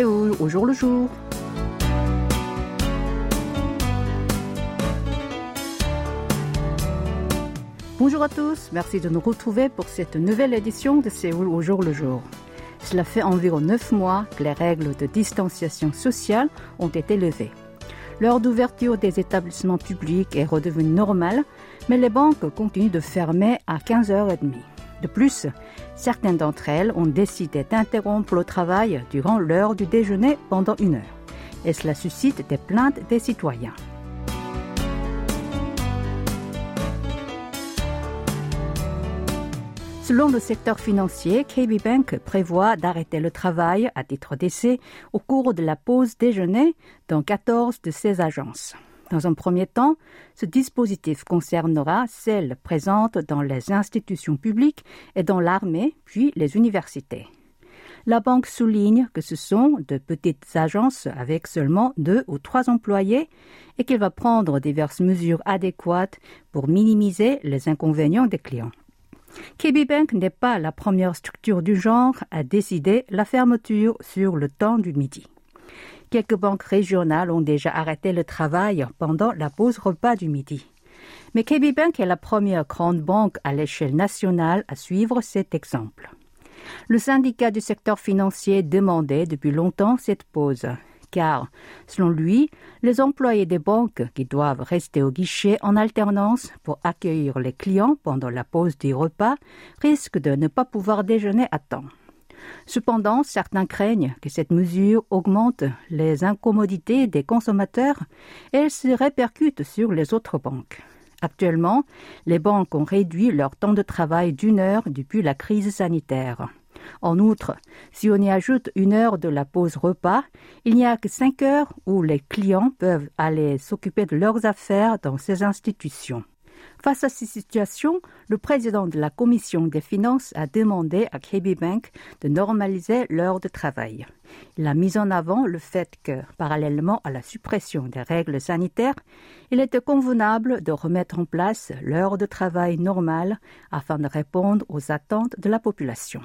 Séoul au jour le jour. Bonjour à tous, merci de nous retrouver pour cette nouvelle édition de Séoul au jour le jour. Cela fait environ neuf mois que les règles de distanciation sociale ont été levées. L'heure d'ouverture des établissements publics est redevenue normale, mais les banques continuent de fermer à 15h30. De plus, certaines d'entre elles ont décidé d'interrompre le travail durant l'heure du déjeuner pendant une heure. Et cela suscite des plaintes des citoyens. Selon le secteur financier, KB Bank prévoit d'arrêter le travail à titre d'essai au cours de la pause déjeuner dans 14 de ses agences. Dans un premier temps, ce dispositif concernera celles présentes dans les institutions publiques et dans l'armée, puis les universités. La banque souligne que ce sont de petites agences avec seulement deux ou trois employés et qu'elle va prendre diverses mesures adéquates pour minimiser les inconvénients des clients. KB Bank n'est pas la première structure du genre à décider la fermeture sur le temps du midi. Quelques banques régionales ont déjà arrêté le travail pendant la pause repas du midi. Mais KB Bank est la première grande banque à l'échelle nationale à suivre cet exemple. Le syndicat du secteur financier demandait depuis longtemps cette pause, car, selon lui, les employés des banques qui doivent rester au guichet en alternance pour accueillir les clients pendant la pause du repas risquent de ne pas pouvoir déjeuner à temps. Cependant, certains craignent que cette mesure augmente les incommodités des consommateurs et se répercute sur les autres banques. Actuellement, les banques ont réduit leur temps de travail d'une heure depuis la crise sanitaire. En outre, si on y ajoute une heure de la pause repas, il n'y a que cinq heures où les clients peuvent aller s'occuper de leurs affaires dans ces institutions. Face à ces situations, le président de la commission des finances a demandé à KB Bank de normaliser l'heure de travail. Il a mis en avant le fait que, parallèlement à la suppression des règles sanitaires, il était convenable de remettre en place l'heure de travail normale afin de répondre aux attentes de la population.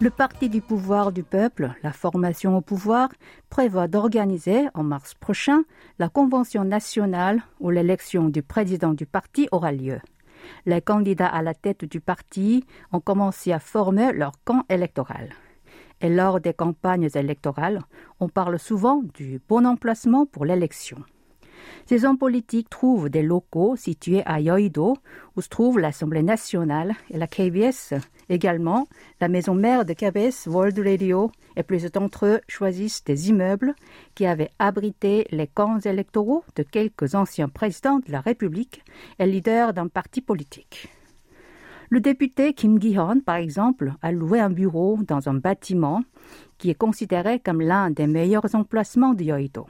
Le Parti du pouvoir du peuple, la formation au pouvoir, prévoit d'organiser en mars prochain la convention nationale où l'élection du président du parti aura lieu. Les candidats à la tête du parti ont commencé à former leur camp électoral. Et lors des campagnes électorales, on parle souvent du bon emplacement pour l'élection. Ces hommes politiques trouvent des locaux situés à Yoido, où se trouve l'Assemblée nationale et la KBS. Également, la maison mère de KBS, World Radio, et plusieurs d'entre eux choisissent des immeubles qui avaient abrité les camps électoraux de quelques anciens présidents de la République et leaders d'un parti politique. Le député Kim Gi-hon, par exemple, a loué un bureau dans un bâtiment qui est considéré comme l'un des meilleurs emplacements de Yoido.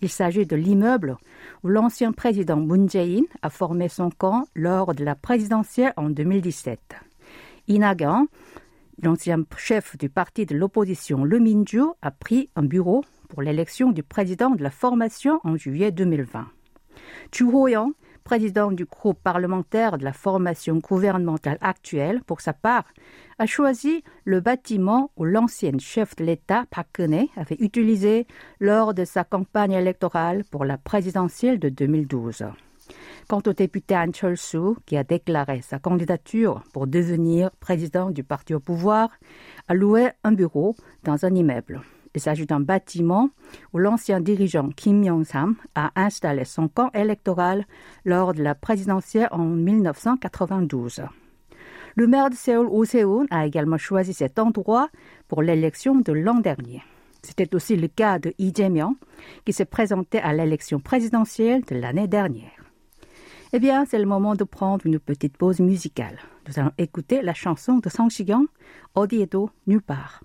Il s'agit de l'immeuble où l'ancien président Moon Jae-in a formé son camp lors de la présidentielle en 2017. Inagan, l'ancien chef du parti de l'opposition Le Minju, a pris un bureau pour l'élection du président de la formation en juillet 2020. Chu Ho-young, président du groupe parlementaire de la formation gouvernementale actuelle, pour sa part, a choisi le bâtiment où l'ancienne chef de l'État, Park avait utilisé lors de sa campagne électorale pour la présidentielle de 2012. Quant au député Han Chol-soo, qui a déclaré sa candidature pour devenir président du parti au pouvoir, a loué un bureau dans un immeuble. Il s'agit d'un bâtiment où l'ancien dirigeant Kim Yong-sam a installé son camp électoral lors de la présidentielle en 1992. Le maire de Séoul, Oh Seun, a également choisi cet endroit pour l'élection de l'an dernier. C'était aussi le cas de Lee Jae-myung, qui s'est présenté à l'élection présidentielle de l'année dernière. Eh bien, c'est le moment de prendre une petite pause musicale. Nous allons écouter la chanson de Sang Shigyong, Odiedo nulle part.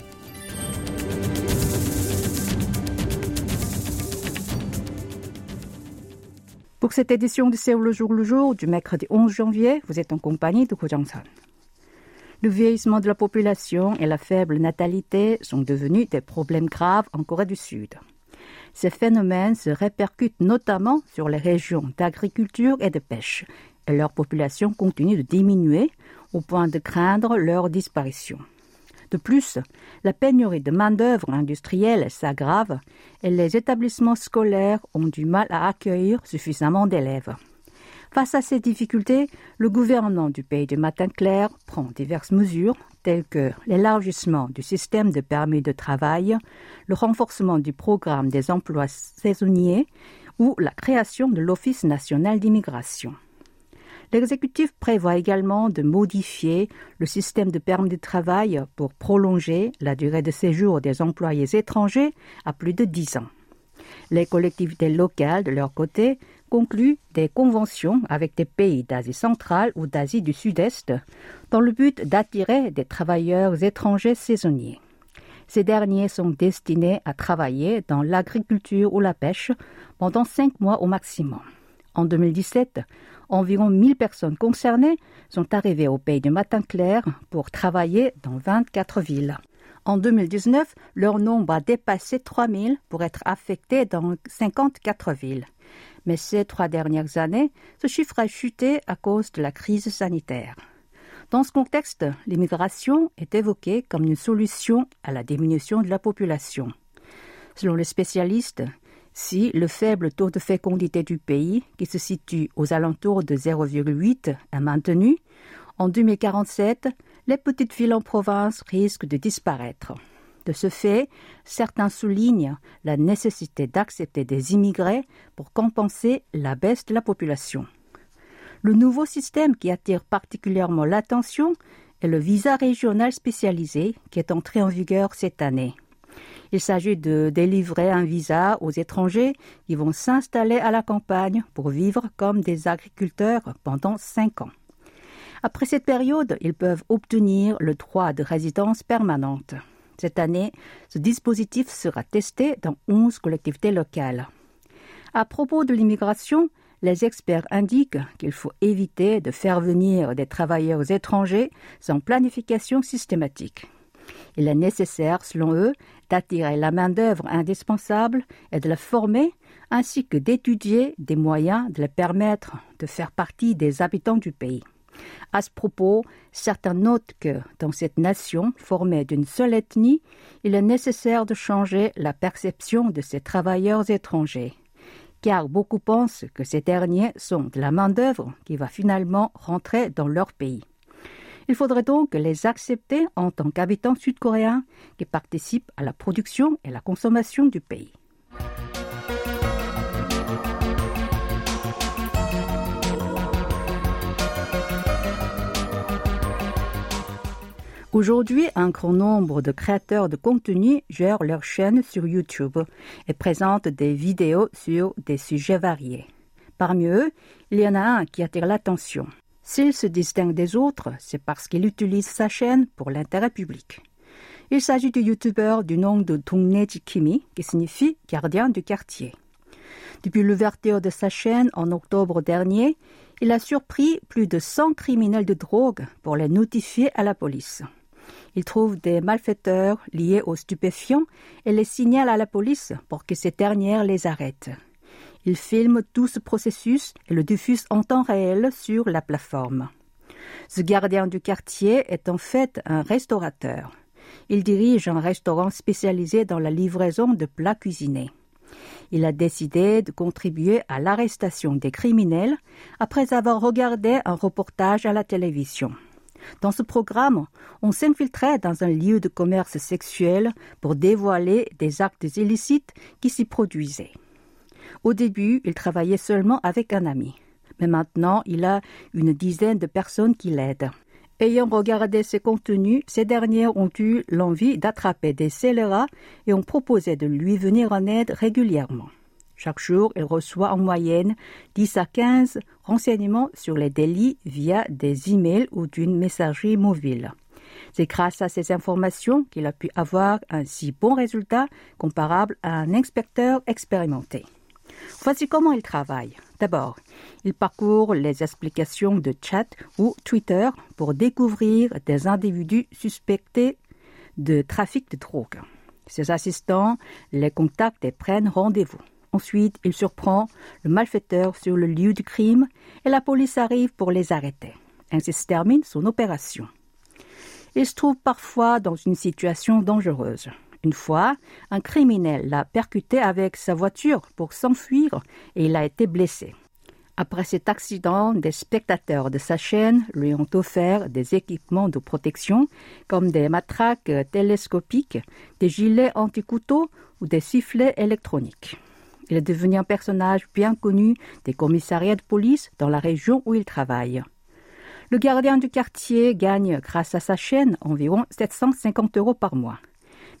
Pour cette édition de Séoul le jour le jour du mercredi 11 janvier, vous êtes en compagnie de Ko Jong-san. Le vieillissement de la population et la faible natalité sont devenus des problèmes graves en Corée du Sud. Ces phénomènes se répercutent notamment sur les régions d'agriculture et de pêche, et leur population continue de diminuer au point de craindre leur disparition. De plus, la pénurie de main-d'œuvre industrielle s'aggrave et les établissements scolaires ont du mal à accueillir suffisamment d'élèves. Face à ces difficultés, le gouvernement du pays du matin clair prend diverses mesures telles que l'élargissement du système de permis de travail, le renforcement du programme des emplois saisonniers ou la création de l'Office national d'immigration. L'exécutif prévoit également de modifier le système de permis de travail pour prolonger la durée de séjour des employés étrangers à plus de dix ans. Les collectivités locales, de leur côté, conclut des conventions avec des pays d'Asie centrale ou d'Asie du Sud-Est dans le but d'attirer des travailleurs étrangers saisonniers. Ces derniers sont destinés à travailler dans l'agriculture ou la pêche pendant cinq mois au maximum. En 2017, environ 1000 personnes concernées sont arrivées au pays du matin clair pour travailler dans 24 villes. En 2019, leur nombre a dépassé 3000 pour être affectés dans 54 villes mais ces trois dernières années, ce chiffre a chuté à cause de la crise sanitaire. Dans ce contexte, l'immigration est évoquée comme une solution à la diminution de la population. Selon les spécialistes, si le faible taux de fécondité du pays, qui se situe aux alentours de 0,8, est maintenu, en 2047, les petites villes en province risquent de disparaître. De ce fait, certains soulignent la nécessité d'accepter des immigrés pour compenser la baisse de la population. Le nouveau système qui attire particulièrement l'attention est le visa régional spécialisé qui est entré en vigueur cette année. Il s'agit de délivrer un visa aux étrangers qui vont s'installer à la campagne pour vivre comme des agriculteurs pendant cinq ans. Après cette période, ils peuvent obtenir le droit de résidence permanente. Cette année, ce dispositif sera testé dans 11 collectivités locales. À propos de l'immigration, les experts indiquent qu'il faut éviter de faire venir des travailleurs étrangers sans planification systématique. Il est nécessaire, selon eux, d'attirer la main-d'œuvre indispensable et de la former, ainsi que d'étudier des moyens de les permettre de faire partie des habitants du pays. À ce propos, certains notent que, dans cette nation formée d'une seule ethnie, il est nécessaire de changer la perception de ces travailleurs étrangers, car beaucoup pensent que ces derniers sont de la main-d'œuvre qui va finalement rentrer dans leur pays. Il faudrait donc les accepter en tant qu'habitants sud-coréens qui participent à la production et la consommation du pays. Aujourd'hui, un grand nombre de créateurs de contenu gèrent leur chaîne sur YouTube et présentent des vidéos sur des sujets variés. Parmi eux, il y en a un qui attire l'attention. S'il se distingue des autres, c'est parce qu'il utilise sa chaîne pour l'intérêt public. Il s'agit du youtubeur du nom de Dongnae Jikimi, qui signifie gardien du quartier. Depuis l'ouverture de sa chaîne en octobre dernier, il a surpris plus de 100 criminels de drogue pour les notifier à la police. Il trouve des malfaiteurs liés aux stupéfiants et les signale à la police pour que cette dernière les arrête. Il filme tout ce processus et le diffuse en temps réel sur la plateforme. Ce gardien du quartier est en fait un restaurateur. Il dirige un restaurant spécialisé dans la livraison de plats cuisinés. Il a décidé de contribuer à l'arrestation des criminels après avoir regardé un reportage à la télévision. Dans ce programme, on s'infiltrait dans un lieu de commerce sexuel pour dévoiler des actes illicites qui s'y produisaient. Au début, il travaillait seulement avec un ami, mais maintenant il a une dizaine de personnes qui l'aident. Ayant regardé ses contenus, ces dernières ont eu l'envie d'attraper des scélérats et ont proposé de lui venir en aide régulièrement. Chaque jour, il reçoit en moyenne 10 à 15 renseignements sur les délits via des emails ou d'une messagerie mobile. C'est grâce à ces informations qu'il a pu avoir un si bon résultat comparable à un inspecteur expérimenté. Voici comment il travaille. D'abord, il parcourt les explications de chat ou Twitter pour découvrir des individus suspectés de trafic de drogue. Ses assistants les contactent et prennent rendez-vous. Ensuite, il surprend le malfaiteur sur le lieu du crime et la police arrive pour les arrêter. Ainsi se termine son opération. Il se trouve parfois dans une situation dangereuse. Une fois, un criminel l'a percuté avec sa voiture pour s'enfuir et il a été blessé. Après cet accident, des spectateurs de sa chaîne lui ont offert des équipements de protection comme des matraques télescopiques, des gilets anti-couteaux ou des sifflets électroniques. Il est devenu un personnage bien connu des commissariats de police dans la région où il travaille. Le gardien du quartier gagne, grâce à sa chaîne, environ 750 euros par mois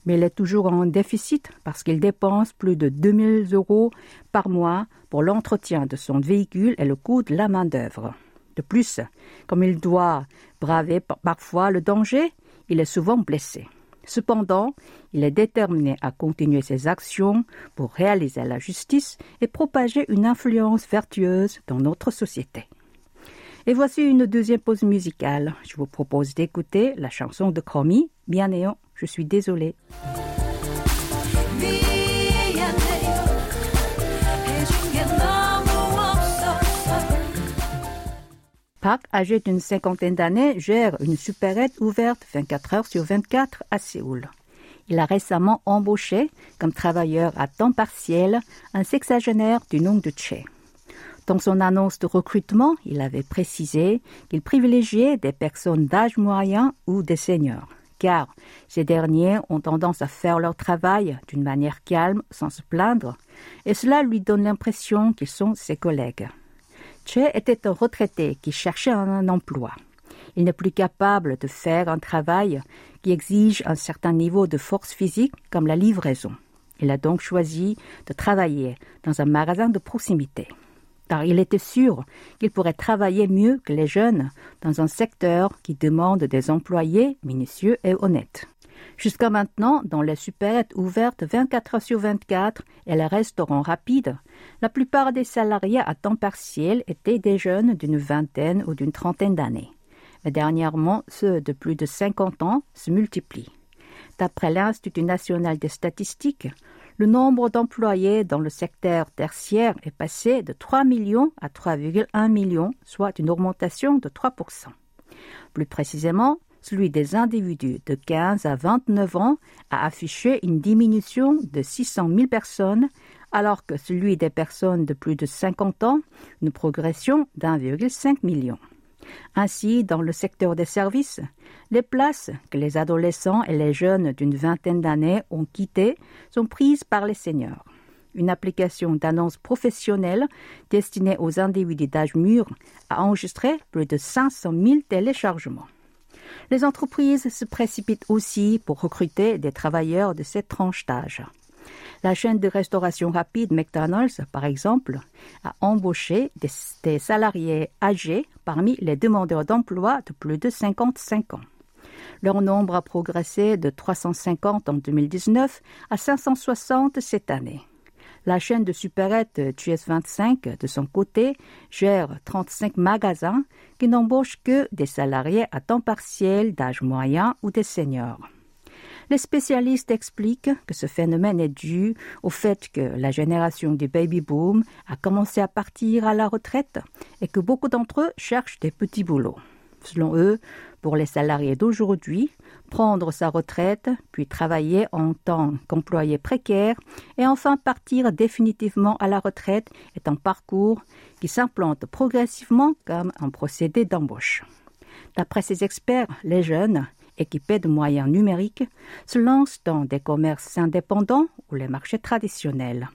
mais il est toujours en déficit parce qu'il dépense plus de 2000 euros par mois pour l'entretien de son véhicule et le coût de la main-d'œuvre. De plus, comme il doit braver parfois le danger, il est souvent blessé. Cependant, il est déterminé à continuer ses actions pour réaliser la justice et propager une influence vertueuse dans notre société. Et voici une deuxième pause musicale. Je vous propose d'écouter la chanson de Chromie, Bien je suis désolée. Park, âgé d'une cinquantaine d'années, gère une supérette ouverte 24 heures sur 24 à Séoul. Il a récemment embauché comme travailleur à temps partiel un sexagénaire du nom de Che. Dans son annonce de recrutement, il avait précisé qu'il privilégiait des personnes d'âge moyen ou des seniors car ces derniers ont tendance à faire leur travail d'une manière calme, sans se plaindre, et cela lui donne l'impression qu'ils sont ses collègues. Che était un retraité qui cherchait un emploi. Il n'est plus capable de faire un travail qui exige un certain niveau de force physique comme la livraison. Il a donc choisi de travailler dans un magasin de proximité car il était sûr qu'il pourrait travailler mieux que les jeunes dans un secteur qui demande des employés minutieux et honnêtes. Jusqu'à maintenant, dans les supérettes ouvertes 24 heures sur 24 et les restaurants rapides, la plupart des salariés à temps partiel étaient des jeunes d'une vingtaine ou d'une trentaine d'années. Mais dernièrement, ceux de plus de 50 ans se multiplient. D'après l'Institut national des statistiques, le nombre d'employés dans le secteur tertiaire est passé de 3 millions à 3,1 millions, soit une augmentation de 3% Plus précisément, celui des individus de 15 à 29 ans a affiché une diminution de 600 000 personnes, alors que celui des personnes de plus de 50 ans, une progression d'1,5 million. Ainsi, dans le secteur des services, les places que les adolescents et les jeunes d'une vingtaine d'années ont quittées sont prises par les seniors. Une application d'annonce professionnelle destinée aux individus d'âge mûr a enregistré plus de 500 000 téléchargements. Les entreprises se précipitent aussi pour recruter des travailleurs de cette tranche d'âge. La chaîne de restauration rapide McDonald's, par exemple, a embauché des, salariés âgés parmi les demandeurs d'emploi de plus de 55 ans. Leur nombre a progressé de 350 en 2019 à 560 cette année. La chaîne de supérettes GS25, de son côté, gère 35 magasins qui n'embauchent que des salariés à temps partiel d'âge moyen ou des seniors. Les spécialistes expliquent que ce phénomène est dû au fait que la génération du baby boom a commencé à partir à la retraite et que beaucoup d'entre eux cherchent des petits boulots. Selon eux, pour les salariés d'aujourd'hui, prendre sa retraite, puis travailler en tant qu'employé précaire et enfin partir définitivement à la retraite est un parcours qui s'implante progressivement comme un procédé d'embauche. D'après ces experts, les jeunes équipés de moyens numériques, se lancent dans des commerces indépendants ou les marchés traditionnels.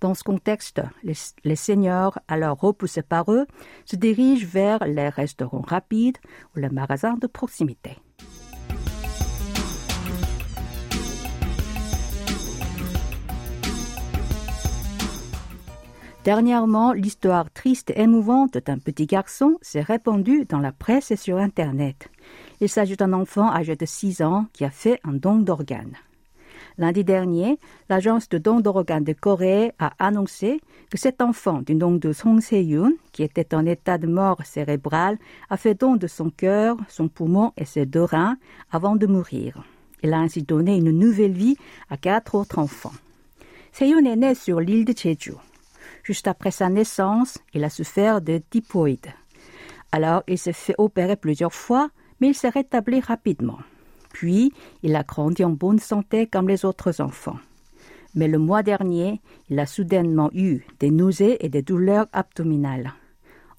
Dans ce contexte, les, seniors, alors repoussés par eux, se dirigent vers les restaurants rapides ou les magasins de proximité. Dernièrement, l'histoire triste et émouvante d'un petit garçon s'est répandue dans la presse et sur Internet. Il s'agit d'un enfant âgé de 6 ans qui a fait un don d'organes. Lundi dernier, l'agence de don d'organes de Corée a annoncé que cet enfant du nom de Song Se-yoon, qui était en état de mort cérébrale, a fait don de son cœur, son poumon et ses deux reins avant de mourir. Il a ainsi donné une nouvelle vie à quatre autres enfants. Se-yoon est né sur l'île de Jeju. Juste après sa naissance, il a souffert de typhoïde. Alors, il s'est fait opérer plusieurs fois, mais il s'est rétabli rapidement. Puis, il a grandi en bonne santé comme les autres enfants. Mais le mois dernier, il a soudainement eu des nausées et des douleurs abdominales.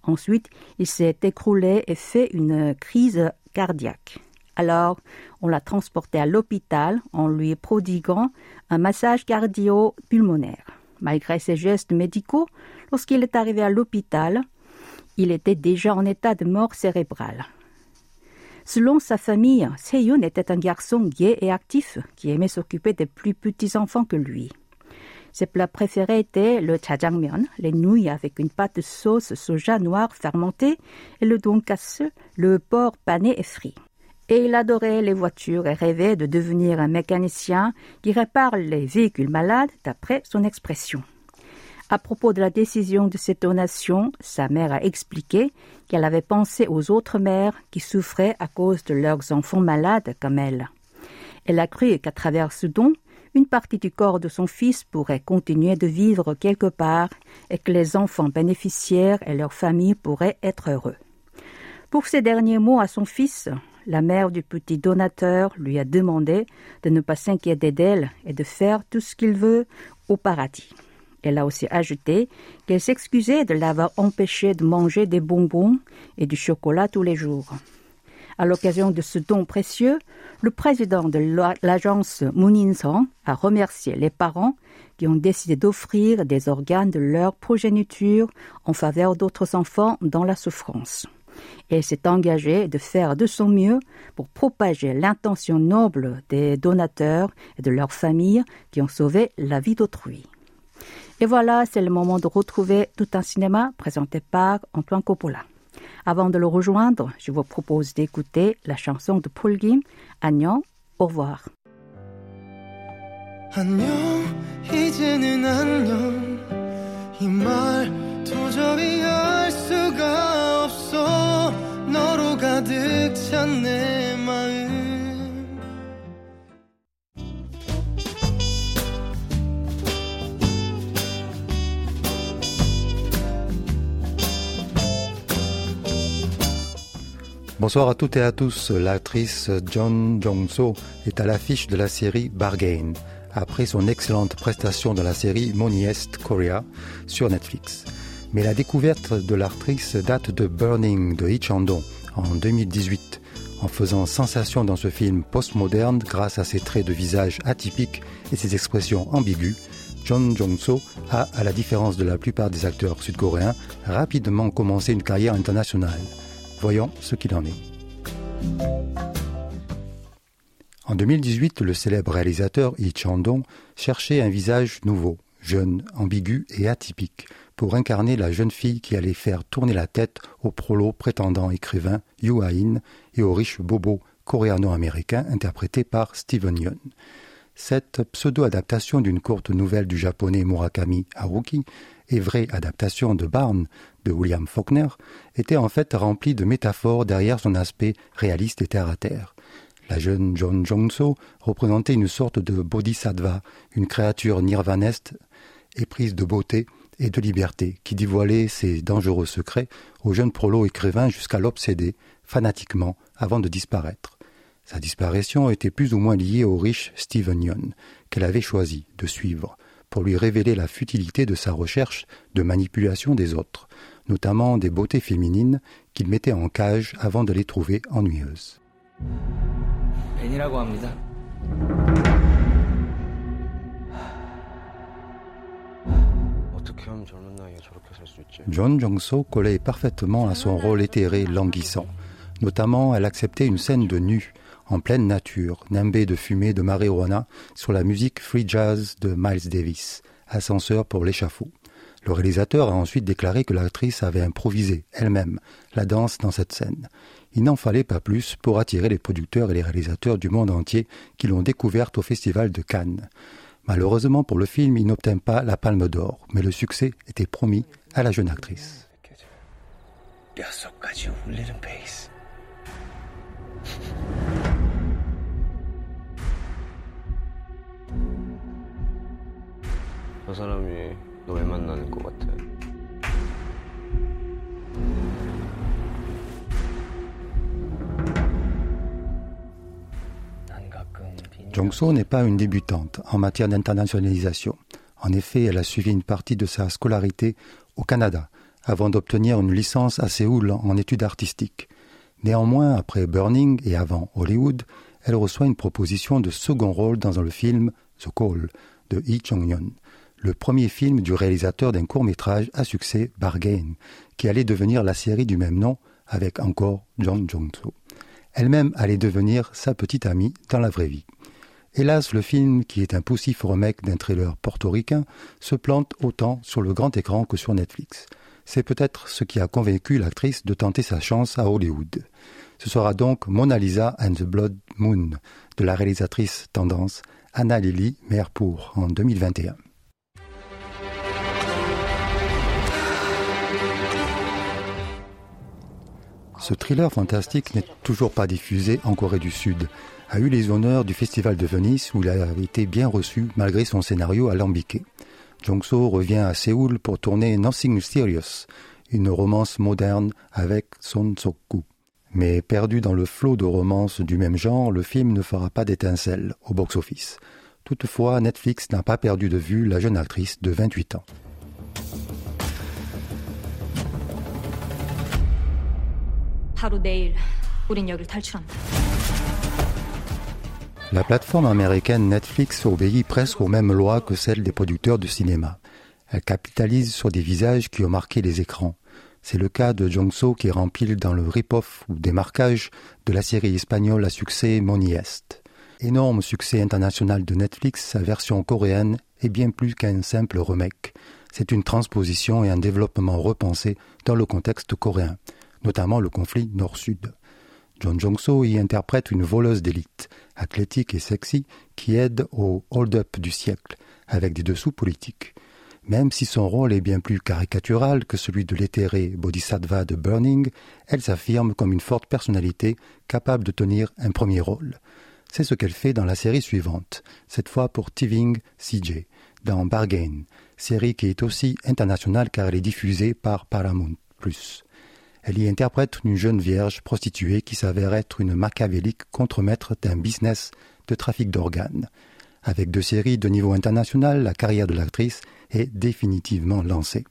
Ensuite, il s'est écroulé et fait une crise cardiaque. Alors, on l'a transporté à l'hôpital en lui prodiguant un massage cardio-pulmonaire. Malgré ses gestes médicaux, lorsqu'il est arrivé à l'hôpital, il était déjà en état de mort cérébrale. Selon sa famille, Seyun était un garçon gai et actif qui aimait s'occuper des plus petits enfants que lui. Ses plats préférés étaient le jajangmyeon, les nouilles avec une pâte de sauce soja noire fermentée, et le donkasu, le porc pané et frit. Et il adorait les voitures et rêvait de devenir un mécanicien qui répare les véhicules malades, d'après son expression. À propos de la décision de cette donation, sa mère a expliqué qu'elle avait pensé aux autres mères qui souffraient à cause de leurs enfants malades comme elle. Elle a cru qu'à travers ce don, une partie du corps de son fils pourrait continuer de vivre quelque part et que les enfants bénéficiaires et leurs familles pourraient être heureux. Pour ces derniers mots à son fils, la mère du petit donateur lui a demandé de ne pas s'inquiéter d'elle et de faire tout ce qu'il veut au paradis. Elle a aussi ajouté qu'elle s'excusait de l'avoir empêché de manger des bonbons et du chocolat tous les jours. À l'occasion de ce don précieux, le président de l'agence Mooninsong a remercié les parents qui ont décidé d'offrir des organes de leur progéniture en faveur d'autres enfants dans la souffrance. Elle s'est engagée de faire de son mieux pour propager l'intention noble des donateurs et de leurs familles qui ont sauvé la vie d'autrui. Et voilà, c'est le moment de retrouver tout un cinéma présenté par Antoine Coppola. Avant de le rejoindre, je vous propose d'écouter la chanson de Paul Gim, Agnon, au revoir. Bonsoir à toutes et à tous. L'actrice John Jong-so est à l'affiche de la série Bargain, après son excellente prestation dans la série Moneyest Korea sur Netflix. Mais la découverte de l'actrice date de Burning de Lee Chandong en 2018, en faisant sensation dans ce film postmoderne grâce à ses traits de visage atypiques et ses expressions ambiguës. John Jong-so a, à la différence de la plupart des acteurs sud-coréens, rapidement commencé une carrière internationale. Voyons ce qu'il en est. En 2018, le célèbre réalisateur Lee Chandong cherchait un visage nouveau, jeune, ambigu et atypique, pour incarner la jeune fille qui allait faire tourner la tête au prolo prétendant écrivain Yu Ha-in et au riche bobo coréano-américain interprété par Steven Yeun. Cette pseudo-adaptation d'une courte nouvelle du japonais Murakami Haruki et vraie adaptation de Barnes de William Faulkner était en fait remplie de métaphores derrière son aspect réaliste et terre à terre. La jeune John Jong-so représentait une sorte de bodhisattva, une créature nirvanesque éprise de beauté et de liberté, qui dévoilait ses dangereux secrets au jeune prolo écrivain jusqu'à l'obséder fanatiquement avant de disparaître. Sa disparition était plus ou moins liée au riche Stephen Yeun, qu'elle avait choisi de suivre, pour lui révéler la futilité de sa recherche de manipulation des autres, notamment des beautés féminines qu'il mettait en cage avant de les trouver ennuyeuses. John Jong-so collait parfaitement à son rôle éthéré languissant. Notamment, elle acceptait une scène de nu en pleine nature, nimbée de fumée de marijuana, sur la musique free jazz de Miles Davis, ascenseur pour l'échafaud. Le réalisateur a ensuite déclaré que l'actrice avait improvisé elle-même la danse dans cette scène. Il n'en fallait pas plus pour attirer les producteurs et les réalisateurs du monde entier qui l'ont découverte au Festival de Cannes. Malheureusement pour le film, il n'obtint pas la Palme d'Or, mais le succès était promis à la jeune actrice. 뼛속까지 울리는 베이스. 저 사람이 너 왜 만나는 것 같아? 난 가끔 빈 Jongso n'est pas une débutante en matière d'internationalisation. En effet, elle a suivi une partie de sa scolarité au Canada avant d'obtenir une licence à Séoul en études artistiques. Néanmoins, après Burning et avant Hollywood, elle reçoit une proposition de second rôle dans le film The Call de Lee Chong-yeon, le premier film du réalisateur d'un court-métrage à succès Bargain, qui allait devenir la série du même nom avec encore John Jong-so. Elle-même allait devenir sa petite amie dans la vraie vie. Hélas, le film, qui est un poussif remake d'un thriller portoricain, se plante autant sur le grand écran que sur Netflix. C'est peut-être ce qui a convaincu l'actrice de tenter sa chance à Hollywood. Ce sera donc Mona Lisa and the Blood Moon de la réalisatrice tendance Anna Lily Merpour en 2021. Ce thriller fantastique n'est toujours pas diffusé en Corée du Sud. A eu les honneurs du Festival de Venise où il a été bien reçu malgré son scénario alambiqué. Jong-so revient à Séoul pour tourner Nothing Mysterious, une romance moderne avec Son Sok-gu. Mais perdu dans le flot de romances du même genre, le film ne fera pas d'étincelle au box-office. Toutefois, Netflix n'a pas perdu de vue la jeune actrice de 28 ans. 바로 내일 우린 여길 탈출한다. La plateforme américaine Netflix obéit presque aux mêmes lois que celles des producteurs de cinéma. Elle capitalise sur des visages qui ont marqué les écrans. C'est le cas de Jong-so qui rempile dans le rip-off ou démarquage de la série espagnole à succès Money Est. Énorme succès international de Netflix, sa version coréenne est bien plus qu'un simple remake. C'est une transposition et un développement repensé dans le contexte coréen, notamment le conflit nord-sud. John Jong-so y interprète une voleuse d'élite, athlétique et sexy, qui aide au hold-up du siècle, avec des dessous politiques. Même si son rôle est bien plus caricatural que celui de l'éthéré Bodhisattva de Burning, elle s'affirme comme une forte personnalité capable de tenir un premier rôle. C'est ce qu'elle fait dans la série suivante, cette fois pour Tiving CJ, dans Bargain, série qui est aussi internationale car elle est diffusée par Paramount+. Elle y interprète une jeune vierge prostituée qui s'avère être une machiavélique contremaître d'un business de trafic d'organes. Avec deux séries de niveau international, la carrière de l'actrice est définitivement lancée.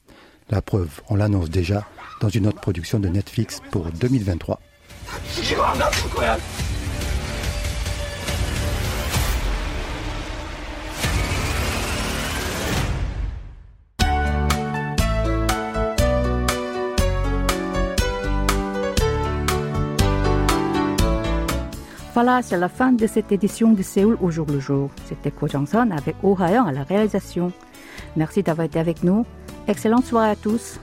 La preuve, on l'annonce déjà dans une autre production de Netflix pour 2023. Voilà, c'est la fin de cette édition de Séoul au jour le jour. C'était Ko Jong-son avec Oh à la réalisation. Merci d'avoir été avec nous. Excellente soirée à tous.